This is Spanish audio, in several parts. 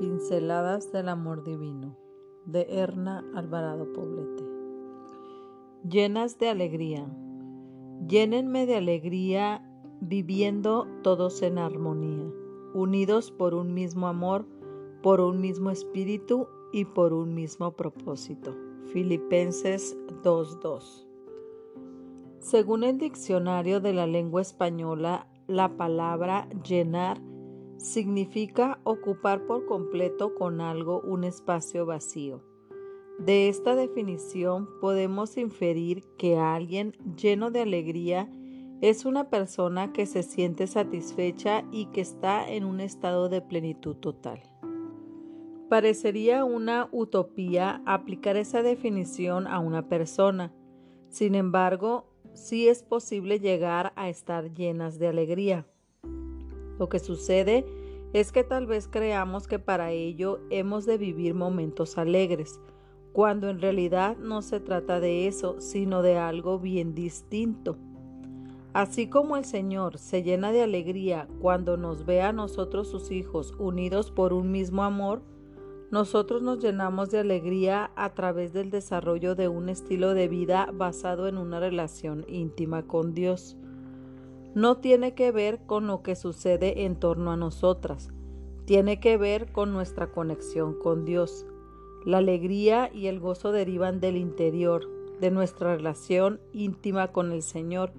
Pinceladas del Amor Divino de Erna Alvarado Poblete. Llenas de alegría. Llénenme de alegría viviendo todos en armonía, unidos por un mismo amor, por un mismo espíritu y por un mismo propósito. Filipenses 2.2. Según el diccionario de la lengua española, la palabra llenar significa ocupar por completo con algo un espacio vacío. De esta definición podemos inferir que alguien lleno de alegría es una persona que se siente satisfecha y que está en un estado de plenitud total. Parecería una utopía aplicar esa definición a una persona. Sin embargo, sí es posible llegar a estar llenas de alegría. Lo que sucede es que tal vez creamos que para ello hemos de vivir momentos alegres, cuando en realidad no se trata de eso, sino de algo bien distinto. Así como el Señor se llena de alegría cuando nos ve a nosotros sus hijos unidos por un mismo amor, nosotros nos llenamos de alegría a través del desarrollo de un estilo de vida basado en una relación íntima con Dios no tiene que ver con lo que sucede en torno a nosotras, tiene que ver con nuestra conexión con Dios. La alegría y el gozo derivan del interior, de nuestra relación íntima con el Señor,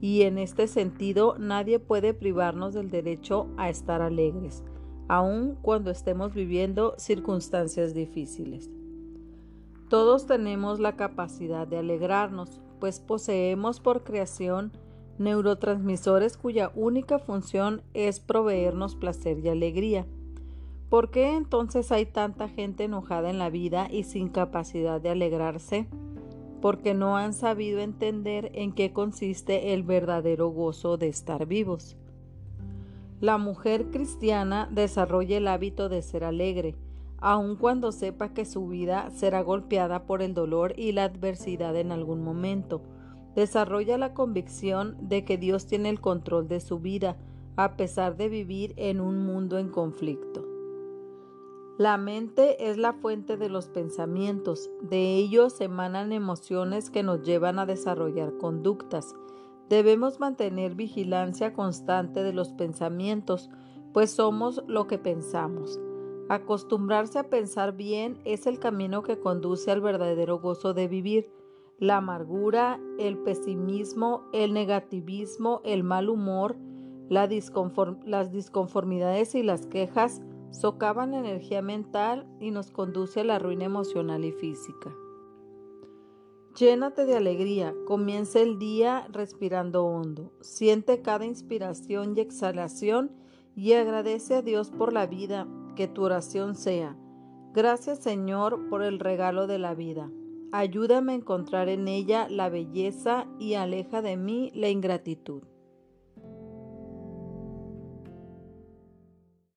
y en este sentido nadie puede privarnos del derecho a estar alegres, aun cuando estemos viviendo circunstancias difíciles. Todos tenemos la capacidad de alegrarnos, pues poseemos por creación neurotransmisores cuya única función es proveernos placer y alegría. ¿Por qué entonces hay tanta gente enojada en la vida y sin capacidad de alegrarse? Porque no han sabido entender en qué consiste el verdadero gozo de estar vivos. La mujer cristiana desarrolla el hábito de ser alegre, aun cuando sepa que su vida será golpeada por el dolor y la adversidad en algún momento Desarrolla la convicción de que Dios tiene el control de su vida, a pesar de vivir en un mundo en conflicto. La mente es la fuente de los pensamientos, de ellos emanan emociones que nos llevan a desarrollar conductas. Debemos mantener vigilancia constante de los pensamientos, pues somos lo que pensamos. Acostumbrarse a pensar bien es el camino que conduce al verdadero gozo de vivir la amargura, el pesimismo, el negativismo, el mal humor, las disconformidades y las quejas socavan la energía mental y nos conduce a la ruina emocional y física. Llénate de alegría, comienza el día respirando hondo, siente cada inspiración y exhalación y agradece a Dios por la vida, que tu oración sea. Gracias Señor por el regalo de la vida. Ayúdame a encontrar en ella la belleza y aleja de mí la ingratitud.